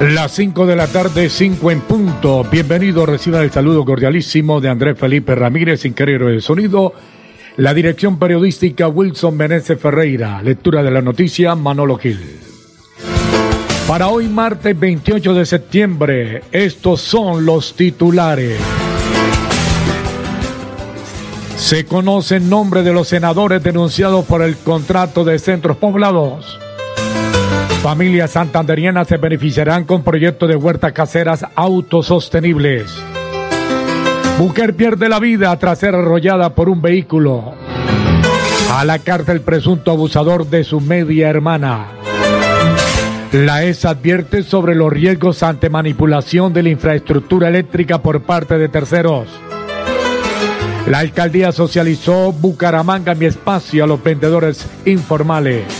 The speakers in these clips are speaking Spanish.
Las 5 de la tarde, 5 en punto. Bienvenido, reciba el saludo cordialísimo de Andrés Felipe Ramírez, ingeniero de sonido. La dirección periodística Wilson Meneses Ferreira. Lectura de la noticia Manolo Gil. Para hoy, martes 28 de septiembre, estos son los titulares. Se conoce el nombre de los senadores denunciados por el contrato de centros poblados. Familias santanderianas se beneficiarán con proyectos de huertas caseras autosostenibles. Mujer pierde la vida tras ser arrollada por un vehículo. A la cárcel presunto abusador de su media hermana. La ES advierte sobre los riesgos ante manipulación de la infraestructura eléctrica por parte de terceros. La alcaldía socializó Bucaramanga mi espacio a los vendedores informales.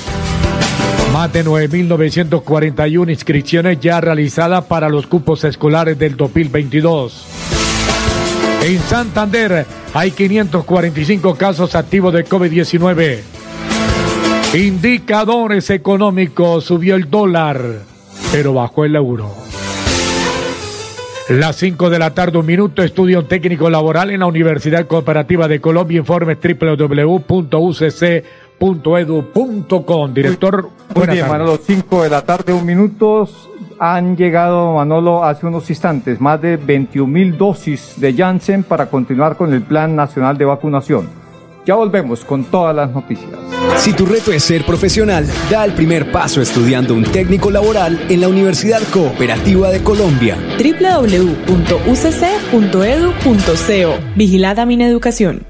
Más de 9.941 inscripciones ya realizadas para los cupos escolares del 2022. En Santander hay 545 casos activos de COVID-19. Indicadores económicos, subió el dólar, pero bajó el euro. Las 5 de la tarde, un minuto, estudio técnico laboral en la Universidad Cooperativa de Colombia, informes www.ucc.edu.com. Director, Muy bien, Manolo, 5 de la tarde, un minuto. Han llegado, Manolo, hace unos instantes, más de 21 mil dosis de Janssen para continuar con el Plan Nacional de Vacunación. Ya volvemos con todas las noticias. Si tu reto es ser profesional, da el primer paso estudiando un técnico laboral en la Universidad Cooperativa de Colombia. www.ucc.edu.co Vigilada Mineducación.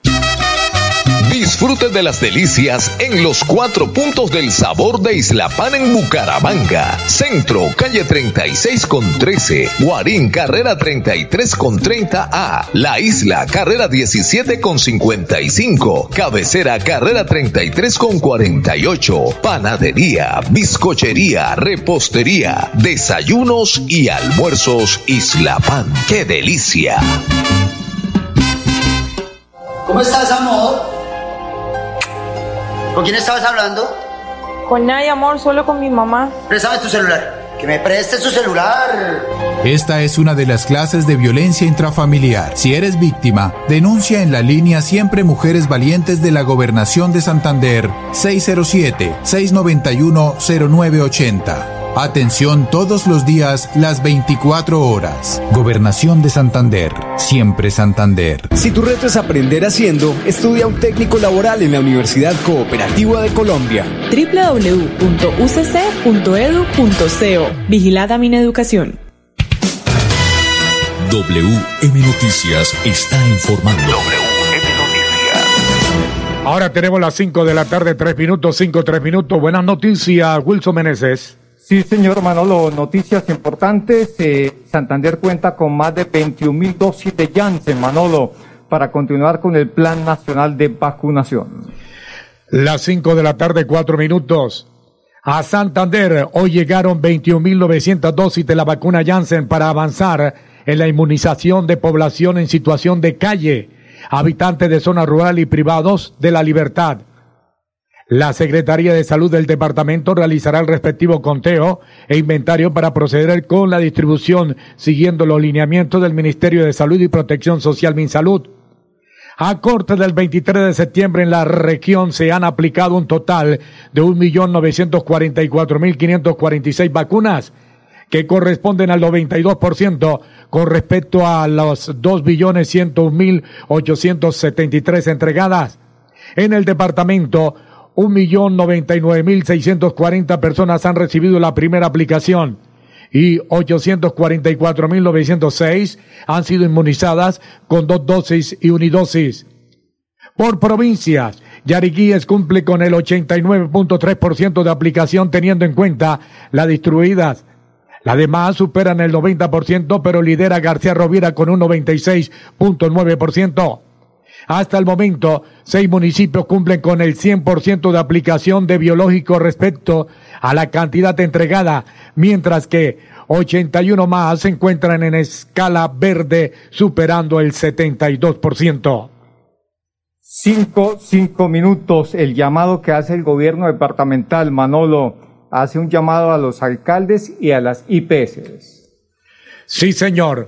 Disfrute de las delicias en los cuatro puntos del sabor de Isla Pan en Bucaramanga. Centro, calle 36 con 13. Guarín, carrera 33 con 30A. La Isla, carrera 17 con 55. Cabecera, carrera 33 con 48. Panadería, bizcochería, repostería, desayunos y almuerzos Isla Pan. ¡Qué delicia! ¿Cómo estás, amor? ¿Con quién estabas hablando? Con nadie, amor, solo con mi mamá. Préstame tu celular. Que me prestes tu celular. Esta es una de las clases de violencia intrafamiliar. Si eres víctima, denuncia en la línea Siempre Mujeres Valientes de la Gobernación de Santander 607-691-0980. Atención todos los días, las 24 horas. Gobernación de Santander. Siempre Santander. Si tu reto es aprender haciendo, estudia un técnico laboral en la Universidad Cooperativa de Colombia. www.ucc.edu.co Vigilada Mineducación. WM Noticias está informando. WM Noticias. Ahora tenemos las 5 de la tarde, 3 minutos, 5, 3 minutos. Buenas noticias, Wilson Meneses. Sí, señor Manolo, noticias importantes. Eh, Santander cuenta con más de 21 mil dosis de Janssen, Manolo, para continuar con el Plan Nacional de Vacunación. Las 5 de la tarde, 4 minutos. A Santander hoy llegaron 21.900 dosis de la vacuna Janssen para avanzar en la inmunización de población en situación de calle, habitantes de zona rural y privados de la libertad. La Secretaría de Salud del departamento realizará el respectivo conteo e inventario para proceder con la distribución siguiendo los lineamientos del Ministerio de Salud y Protección Social MinSalud. A corte del 23 de septiembre en la región se han aplicado un total de 1.944.546 vacunas que corresponden al 92% con respecto a los 2.101.873 entregadas. En el departamento, 1.099.640 personas han recibido la primera aplicación y 844.906 han sido inmunizadas con dos dosis y unidosis. Por provincias, Yariquíes cumple con el 89.3% de aplicación teniendo en cuenta las distribuidas. Las demás superan el 90%, pero lidera García Rovira con un 96.9%. Hasta el momento, seis municipios cumplen con el 100% de aplicación de biológico respecto a la cantidad entregada, mientras que 81 más se encuentran en escala verde, superando el 72%. Cinco, cinco minutos. El llamado que hace el gobierno departamental, Manolo, hace un llamado a los alcaldes y a las IPS. Sí, señor.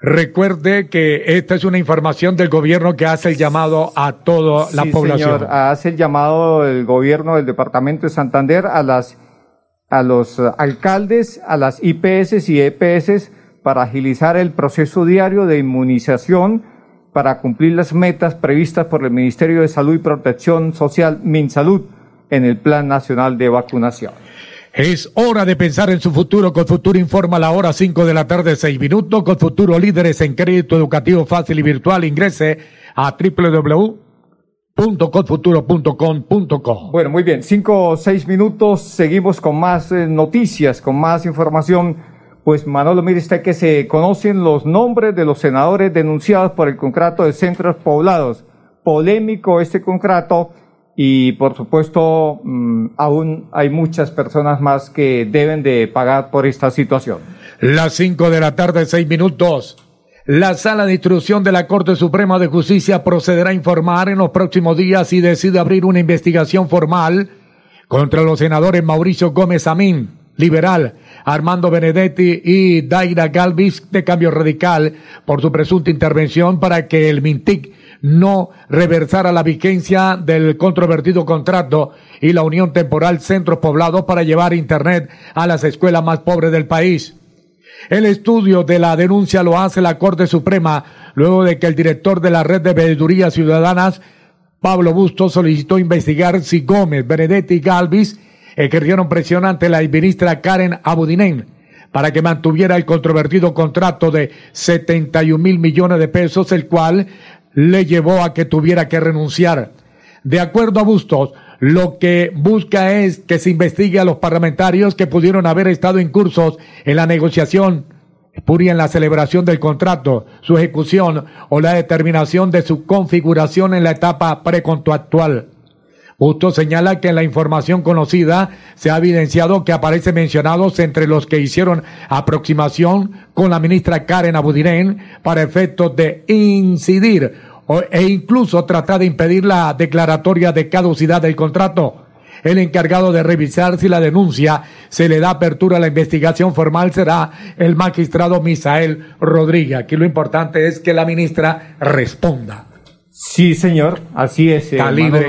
Recuerde que esta es una información del gobierno que hace el llamado a toda la población. Señor, hace el llamado el gobierno del departamento de Santander a las a los alcaldes, a las IPS y EPS para agilizar el proceso diario de inmunización para cumplir las metas previstas por el Ministerio de Salud y Protección Social, MinSalud, en el Plan Nacional de Vacunación. Es hora de pensar en su futuro. Con Futuro informa la hora 5 de la tarde, 6 minutos. Con Futuro líderes en crédito educativo fácil y virtual. Ingrese a www.codfuturo.com.co. Bueno, muy bien. Cinco o seis minutos. Seguimos con más eh, noticias, con más información. Pues Manolo, mire usted que se conocen los nombres de los senadores denunciados por el contrato de centros poblados. Polémico este contrato y por supuesto mmm, aún hay muchas personas más que deben de pagar por esta situación. Las cinco de la tarde, seis minutos. La sala de instrucción de la Corte Suprema de Justicia procederá a informar en los próximos días si decide abrir una investigación formal contra los senadores Mauricio Gómez Amín, liberal, Armando Benedetti y Daira Galvis de Cambio Radical por su presunta intervención para que el MINTIC no reversara la vigencia del controvertido contrato y la unión temporal centros poblados para llevar Internet a las escuelas más pobres del país. El estudio de la denuncia lo hace la Corte Suprema luego de que el director de la Red de Veedurías Ciudadanas, Pablo Bustos, solicitó investigar si Gómez, Benedetti y Galvis ejercieron presión ante la ministra Karen Abudinen para que mantuviera el controvertido contrato de 71 mil millones de pesos, el cual le llevó a que tuviera que renunciar. De acuerdo a Bustos, lo que busca es que se investigue a los parlamentarios que pudieron haber estado incursos en la negociación, puria en la celebración del contrato, su ejecución o la determinación de su configuración en la etapa precontractual. Bustos señala que en la información conocida se ha evidenciado que aparecen mencionados entre los que hicieron aproximación con la ministra Karen Abudinen para efectos de incidir e incluso tratar de impedir la declaratoria de caducidad del contrato. El encargado de revisar si la denuncia se le da apertura a la investigación formal será el magistrado Misael Rodríguez. Aquí lo importante es que la ministra responda. Sí, señor, así es. Está libre.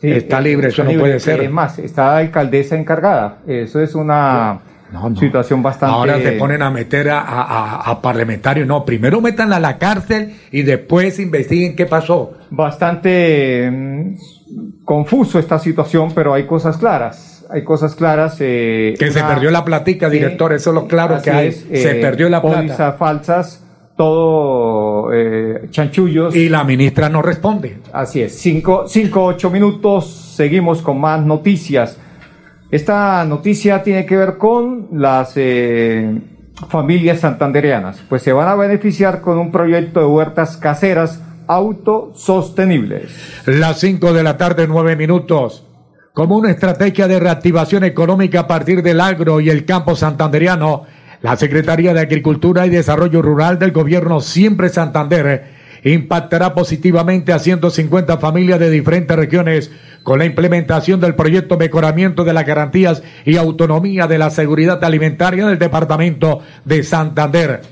Sí, está libre, eso no libre. puede ser. Es más, está la alcaldesa encargada. Eso es una no, no. situación bastante. Ahora se ponen a meter a, a, a, parlamentarios. No, primero métanla a la cárcel y después investiguen qué pasó. Bastante mmm, confuso esta situación, pero hay cosas claras. Hay cosas claras. Eh, que una, se perdió la platica, director. Eh, eso es lo claro que hay. Es, se eh, perdió la plata. falsas todo eh, chanchullos. Y la ministra no responde. Así es. Cinco, cinco, ocho minutos. Seguimos con más noticias. Esta noticia tiene que ver con las eh, familias santandereanas, pues se van a beneficiar con un proyecto de huertas caseras autosostenibles. Las cinco de la tarde, nueve minutos. Como una estrategia de reactivación económica a partir del agro y el campo santandereano, la Secretaría de Agricultura y Desarrollo Rural del Gobierno Siempre Santander impactará positivamente a 150 familias de diferentes regiones con la implementación del proyecto Mejoramiento de las Garantías y Autonomía de la Seguridad Alimentaria del Departamento de Santander.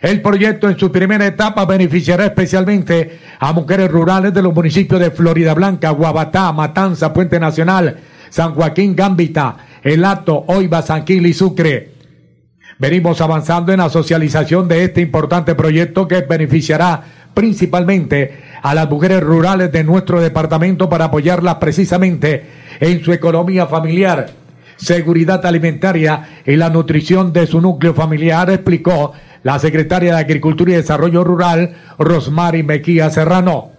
El proyecto en su primera etapa beneficiará especialmente a mujeres rurales de los municipios de Florida Blanca, Guabatá, Matanza, Puente Nacional, San Joaquín, Gambita, El Hato, Oiba, Sanquil y Sucre. Venimos avanzando en la socialización de este importante proyecto que beneficiará principalmente a las mujeres rurales de nuestro departamento para apoyarlas precisamente en su economía familiar, seguridad alimentaria y la nutrición de su núcleo familiar, explicó la secretaria de Agricultura y Desarrollo Rural, Rosmary Mequía Serrano.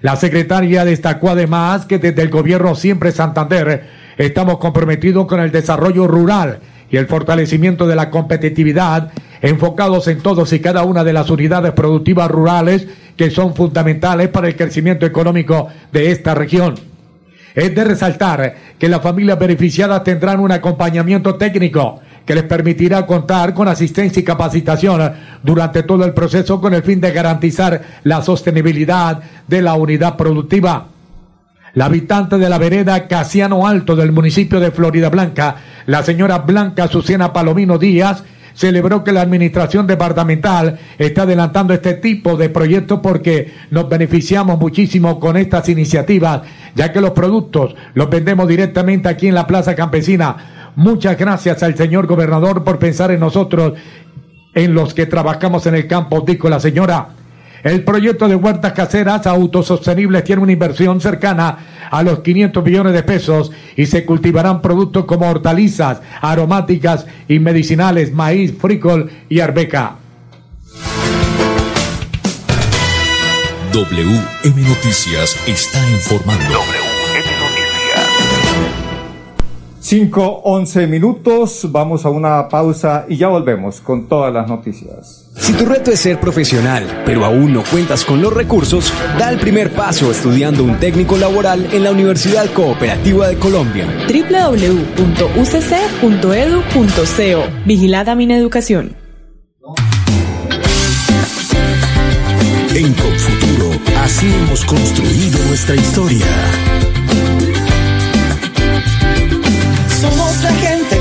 La secretaria destacó además que desde el gobierno Siempre Santander estamos comprometidos con el desarrollo rural y el fortalecimiento de la competitividad enfocados en todos y cada una de las unidades productivas rurales que son fundamentales para el crecimiento económico de esta región. Es de resaltar que las familias beneficiadas tendrán un acompañamiento técnico que les permitirá contar con asistencia y capacitación durante todo el proceso con el fin de garantizar la sostenibilidad de la unidad productiva. La habitante de la vereda Casiano Alto del municipio de Florida Blanca, la señora Blanca Susana Palomino Díaz, celebró que la administración departamental está adelantando este tipo de proyectos porque nos beneficiamos muchísimo con estas iniciativas, ya que los productos los vendemos directamente aquí en la Plaza Campesina. Muchas gracias al señor gobernador por pensar en nosotros, en los que trabajamos en el campo, dijo la señora. El proyecto de huertas caseras autosostenibles tiene una inversión cercana a los 500 millones de pesos y se cultivarán productos como hortalizas, aromáticas y medicinales, maíz, frijol y arveca. WM Noticias está informando. 5, 11 minutos, vamos a una pausa y ya volvemos con todas las noticias. Si tu reto es ser profesional, pero aún no cuentas con los recursos, da el primer paso estudiando un técnico laboral en la Universidad Cooperativa de Colombia. www.ucc.edu.co Vigilada Mineducación. En Confuturo, así hemos construido nuestra historia.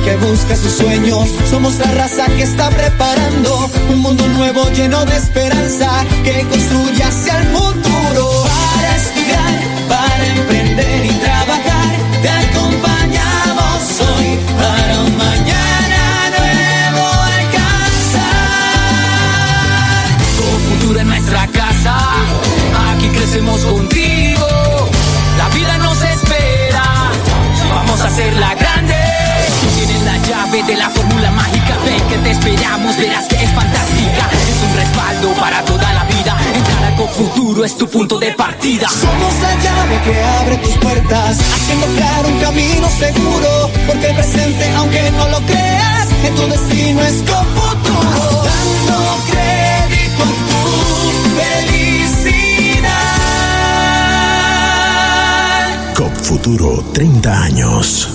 Que busca sus sueños, somos la raza que está preparando un mundo nuevo lleno de esperanza que construye hacia el futuro. Para estudiar, para emprender y trabajar, te acompañamos hoy para un mañana nuevo alcanzar. Con futuro en nuestra casa, aquí crecemos contigo. La vida nos espera, vamos a hacerla grande. De la fórmula mágica, ven que te esperamos, verás que es fantástica. Es un respaldo para toda la vida. Entrar al futuro es tu punto de partida. Somos la llave que abre tus puertas, haciendo claro un camino seguro. Porque el presente, aunque no lo creas, en tu destino es con futuro. Dando crédito a tu felicidad. COP Futuro 30 años.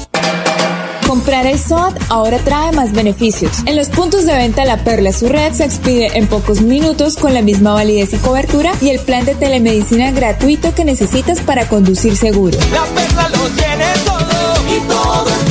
Comprar el SOAT ahora trae más beneficios. En los puntos de venta La Perla su red se expide en pocos minutos con la misma validez y cobertura y el plan de telemedicina gratuito que necesitas para conducir seguro. La perla lo tiene todo y todo.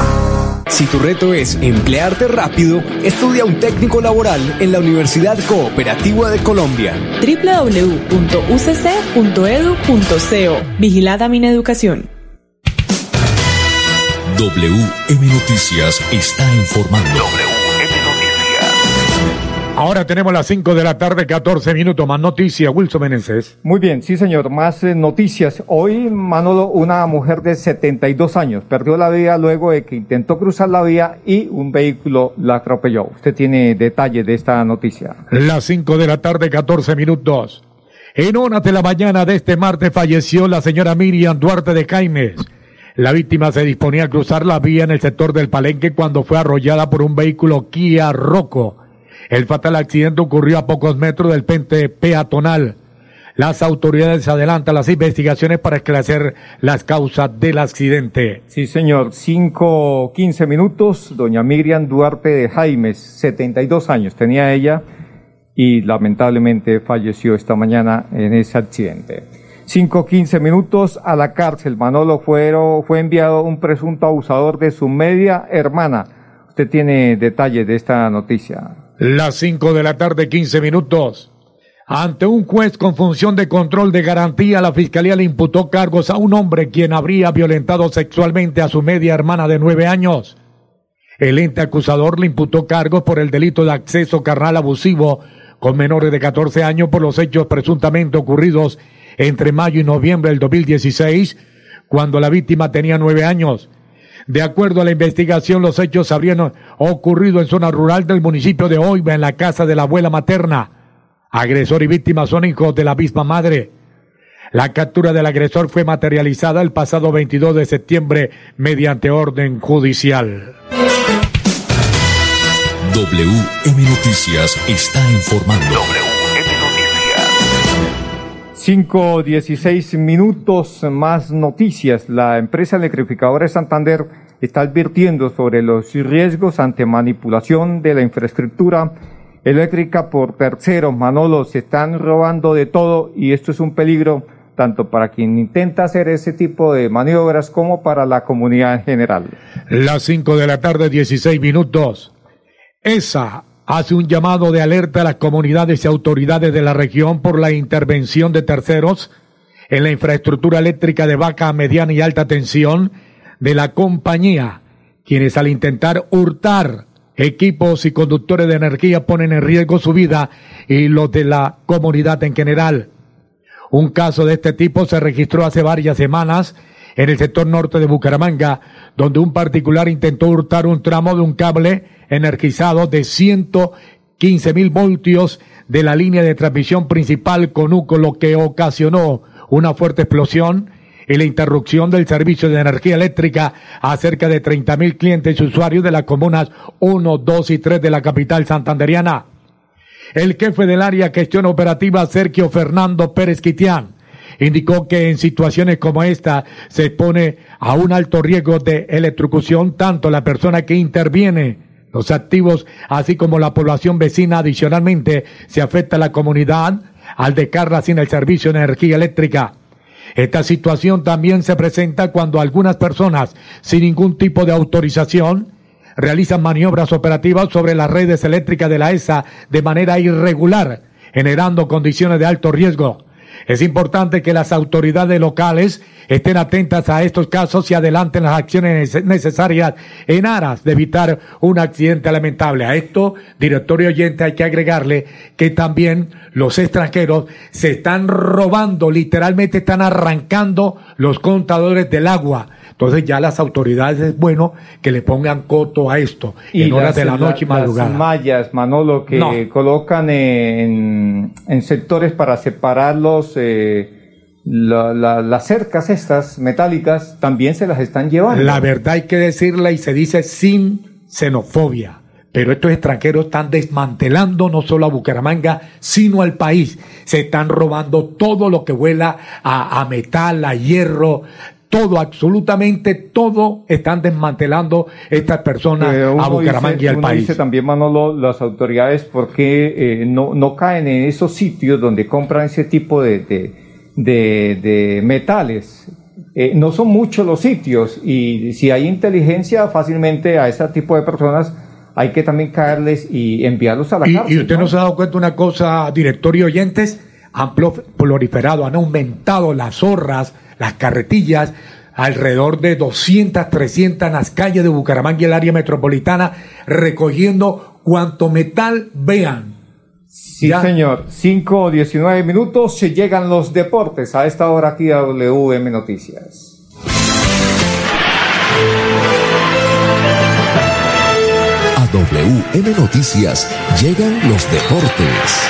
Si tu reto es emplearte rápido, estudia un técnico laboral en la Universidad Cooperativa de Colombia. www.ucc.edu.co Vigilada Mineducación. WM Noticias está informando. Ahora tenemos las 5 de la tarde, 14 minutos. Más noticias, Wilson Meneses. Muy bien, sí señor, más eh, noticias. Hoy, Manolo, una mujer de 72 años perdió la vida luego de que intentó cruzar la vía y un vehículo la atropelló. Usted tiene detalles de esta noticia. Las 5 de la tarde, 14 minutos. En horas de la mañana de este martes falleció la señora Miriam Duarte de Jaimes. La víctima se disponía a cruzar la vía en el sector del Palenque cuando fue arrollada por un vehículo Kia Rocco. El fatal accidente ocurrió a pocos metros del pente peatonal. Las autoridades adelantan las investigaciones para esclarecer las causas del accidente. Sí, señor. Cinco, quince minutos. Doña Miriam Duarte de Jaimes, 72 años tenía ella y lamentablemente falleció esta mañana en ese accidente. Cinco, quince minutos a la cárcel. Manolo Fuero fue enviado un presunto abusador de su media hermana. Usted tiene detalles de esta noticia. Las 5 de la tarde, 15 minutos. Ante un juez con función de control de garantía, la fiscalía le imputó cargos a un hombre quien habría violentado sexualmente a su media hermana de nueve años. El ente acusador le imputó cargos por el delito de acceso carnal abusivo con menores de 14 años por los hechos presuntamente ocurridos entre mayo y noviembre del 2016, cuando la víctima tenía nueve años. De acuerdo a la investigación, los hechos habrían ocurrido en zona rural del municipio de Oiva, en la casa de la abuela materna. Agresor y víctima son hijos de la misma madre. La captura del agresor fue materializada el pasado 22 de septiembre mediante orden judicial. WM Noticias está informando. Cinco, dieciséis minutos más noticias. La empresa electrificadora de Santander está advirtiendo sobre los riesgos ante manipulación de la infraestructura eléctrica por terceros. Manolo, se están robando de todo y esto es un peligro tanto para quien intenta hacer ese tipo de maniobras como para la comunidad en general. Las cinco de la tarde, dieciséis minutos. Esa hace un llamado de alerta a las comunidades y autoridades de la región por la intervención de terceros en la infraestructura eléctrica de baja, mediana y alta tensión de la compañía, quienes al intentar hurtar equipos y conductores de energía ponen en riesgo su vida y los de la comunidad en general. Un caso de este tipo se registró hace varias semanas en el sector norte de Bucaramanga, donde un particular intentó hurtar un tramo de un cable energizado de 115 mil voltios de la línea de transmisión principal Conuco, lo que ocasionó una fuerte explosión y la interrupción del servicio de energía eléctrica a cerca de 30 mil clientes y usuarios de las comunas 1, 2 y 3 de la capital santanderiana. El jefe del área gestión operativa, Sergio Fernando Pérez Quitián, indicó que en situaciones como esta se expone a un alto riesgo de electrocución tanto la persona que interviene los activos, así como la población vecina. Adicionalmente, se afecta a la comunidad al dejarla sin el servicio de energía eléctrica. Esta situación también se presenta cuando algunas personas, sin ningún tipo de autorización, realizan maniobras operativas sobre las redes eléctricas de la ESA de manera irregular, generando condiciones de alto riesgo. Es importante que las autoridades locales estén atentas a estos casos y adelanten las acciones necesarias en aras de evitar un accidente lamentable. A esto, directorio oyente, hay que agregarle que también los extranjeros se están robando, literalmente están arrancando los contadores del agua. Entonces ya las autoridades es bueno que le pongan coto a esto y en horas de la noche y madrugada. Las mallas, Manolo, que colocan en, en, sectores para separarlos, eh, las cercas estas metálicas también se las están llevando. La verdad hay que decirla y se dice sin xenofobia. Pero estos extranjeros están desmantelando no solo a Bucaramanga, sino al país. Se están robando todo lo que vuela a, a metal, a hierro, todo, absolutamente todo están desmantelando estas personas a Bucaramanga y al país. Dice también Manolo, las autoridades, porque eh, no, no caen en esos sitios donde compran ese tipo de, de, de, metales. Eh, no son muchos los sitios y si hay inteligencia fácilmente a ese tipo de personas hay que también caerles y enviarlos a la cárcel. Y usted ¿no? se ha dado cuenta una cosa, director y oyentes, han proliferado, han aumentado las zorras, las carretillas, alrededor de 200, 300 en las calles de Bucaramanga y el área metropolitana, recogiendo cuanto metal vean Sí, señor. 5 o 19 minutos se llegan los deportes a esta hora aquí a WM Noticias. A WM Noticias llegan los deportes.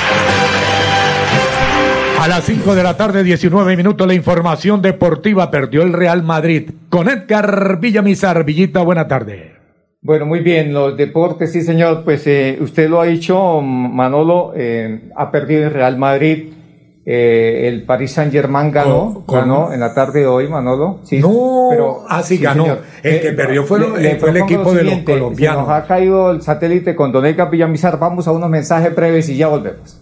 A las 5 de la tarde, 19 minutos, la información deportiva perdió el Real Madrid. Con Edgar Villamizar. Villita, buena tarde. Bueno, muy bien, los deportes, sí señor, pues eh, usted lo ha dicho, Manolo, eh, ha perdido el Real Madrid, eh, el Paris Saint Germain ganó, ganó en la tarde de hoy, Manolo. Sí, no, pero así ah, ganó. El que perdió fue, el equipo de los colombianos. nos ha caído el satélite con Doneca Villamizar, vamos a unos mensajes breves y ya volvemos.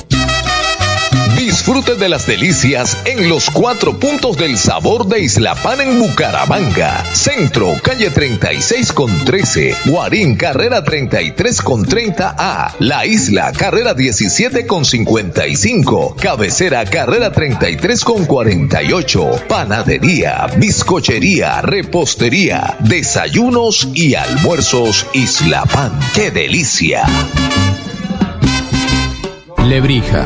Disfrute de las delicias en los cuatro puntos del sabor de Isla Pan en Bucaramanga. Centro, calle 36 con 13. Guarín, carrera 33 con 30A. La Isla, carrera 17 con 55. Cabecera, carrera 33 con 48. Panadería, bizcochería, repostería, desayunos y almuerzos Isla Pan. ¡Qué delicia! Lebrija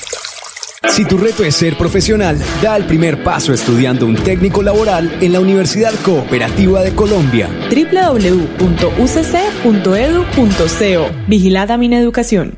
Si tu reto es ser profesional, da el primer paso estudiando un técnico laboral en la Universidad Cooperativa de Colombia. www.ucc.edu.co Vigilada Mineducación.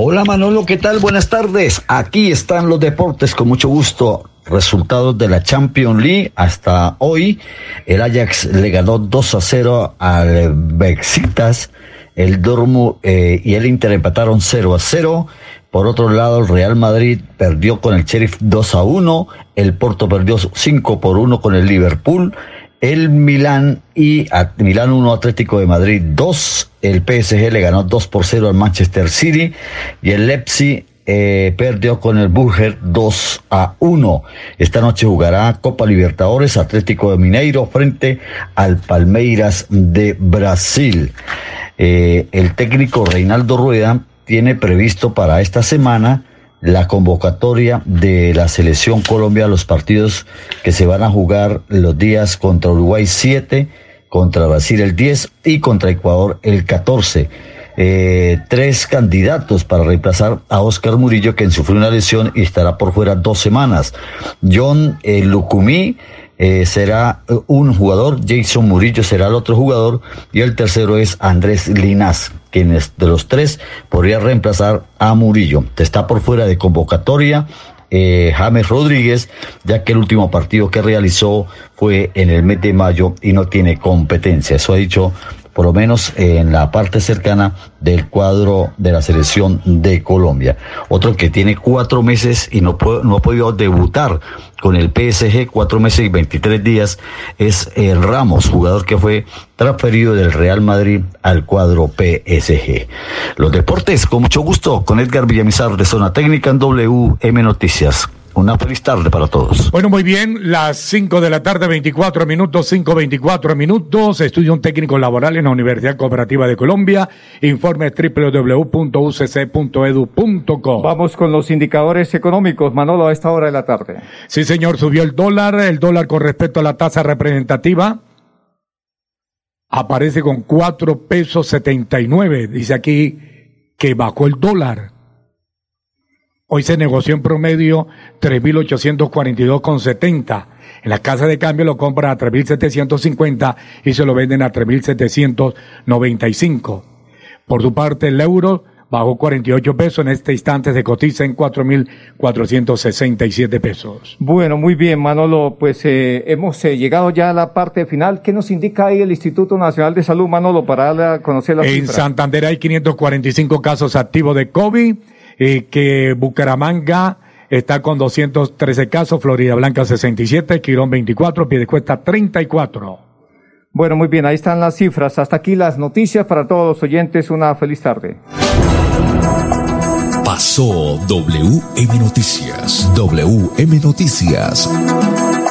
Hola Manolo, ¿qué tal? Buenas tardes. Aquí están los deportes con mucho gusto. Resultados de la Champions League hasta hoy. El Ajax le ganó 2 a 0 al Bexitas. El Dortmund eh, y el Inter empataron 0 a 0. Por otro lado, el Real Madrid perdió con el Sheriff 2 a 1. El Porto perdió 5 por 1 con el Liverpool el Milán y Milán 1 Atlético de Madrid 2, el PSG le ganó 2 por 0 al Manchester City y el Leipzig eh, perdió con el Burger 2 a 1. Esta noche jugará Copa Libertadores Atlético de Mineiro frente al Palmeiras de Brasil. Eh, el técnico Reinaldo Rueda tiene previsto para esta semana la convocatoria de la selección Colombia a los partidos que se van a jugar los días contra Uruguay 7, contra Brasil el 10 y contra Ecuador el 14. Eh, tres candidatos para reemplazar a Oscar Murillo, quien sufrió una lesión y estará por fuera dos semanas. John eh, Lucumí eh, será un jugador, Jason Murillo será el otro jugador y el tercero es Andrés Linas quienes de los tres podría reemplazar a Murillo. Está por fuera de convocatoria eh, James Rodríguez, ya que el último partido que realizó fue en el mes de mayo y no tiene competencia. Eso ha dicho por lo menos en la parte cercana del cuadro de la selección de Colombia. Otro que tiene cuatro meses y no, no ha podido debutar con el PSG, cuatro meses y 23 días, es el Ramos, jugador que fue transferido del Real Madrid al cuadro PSG. Los deportes, con mucho gusto, con Edgar Villamizar de Zona Técnica en WM Noticias. Una feliz tarde para todos. Bueno, muy bien, las 5 de la tarde, 24 minutos, 5, 24 minutos. Estudio un técnico laboral en la Universidad Cooperativa de Colombia. Informe www.ucc.edu.co. Vamos con los indicadores económicos, Manolo, a esta hora de la tarde. Sí, señor, subió el dólar. El dólar con respecto a la tasa representativa aparece con 4 pesos 79. Dice aquí que bajó el dólar. Hoy se negoció en promedio 3.842,70. En la casa de cambio lo compran a 3.750 y se lo venden a 3.795. Por su parte, el euro bajó 48 pesos. En este instante se cotiza en 4.467 pesos. Bueno, muy bien, Manolo. Pues eh, hemos eh, llegado ya a la parte final. ¿Qué nos indica ahí el Instituto Nacional de Salud, Manolo, para darle a conocer la En Santander hay 545 casos activos de COVID eh, que Bucaramanga está con 213 casos, Florida Blanca 67, Quirón 24, Piedecuesta 34. Bueno, muy bien, ahí están las cifras. Hasta aquí las noticias para todos los oyentes. Una feliz tarde. Pasó WM Noticias. WM Noticias.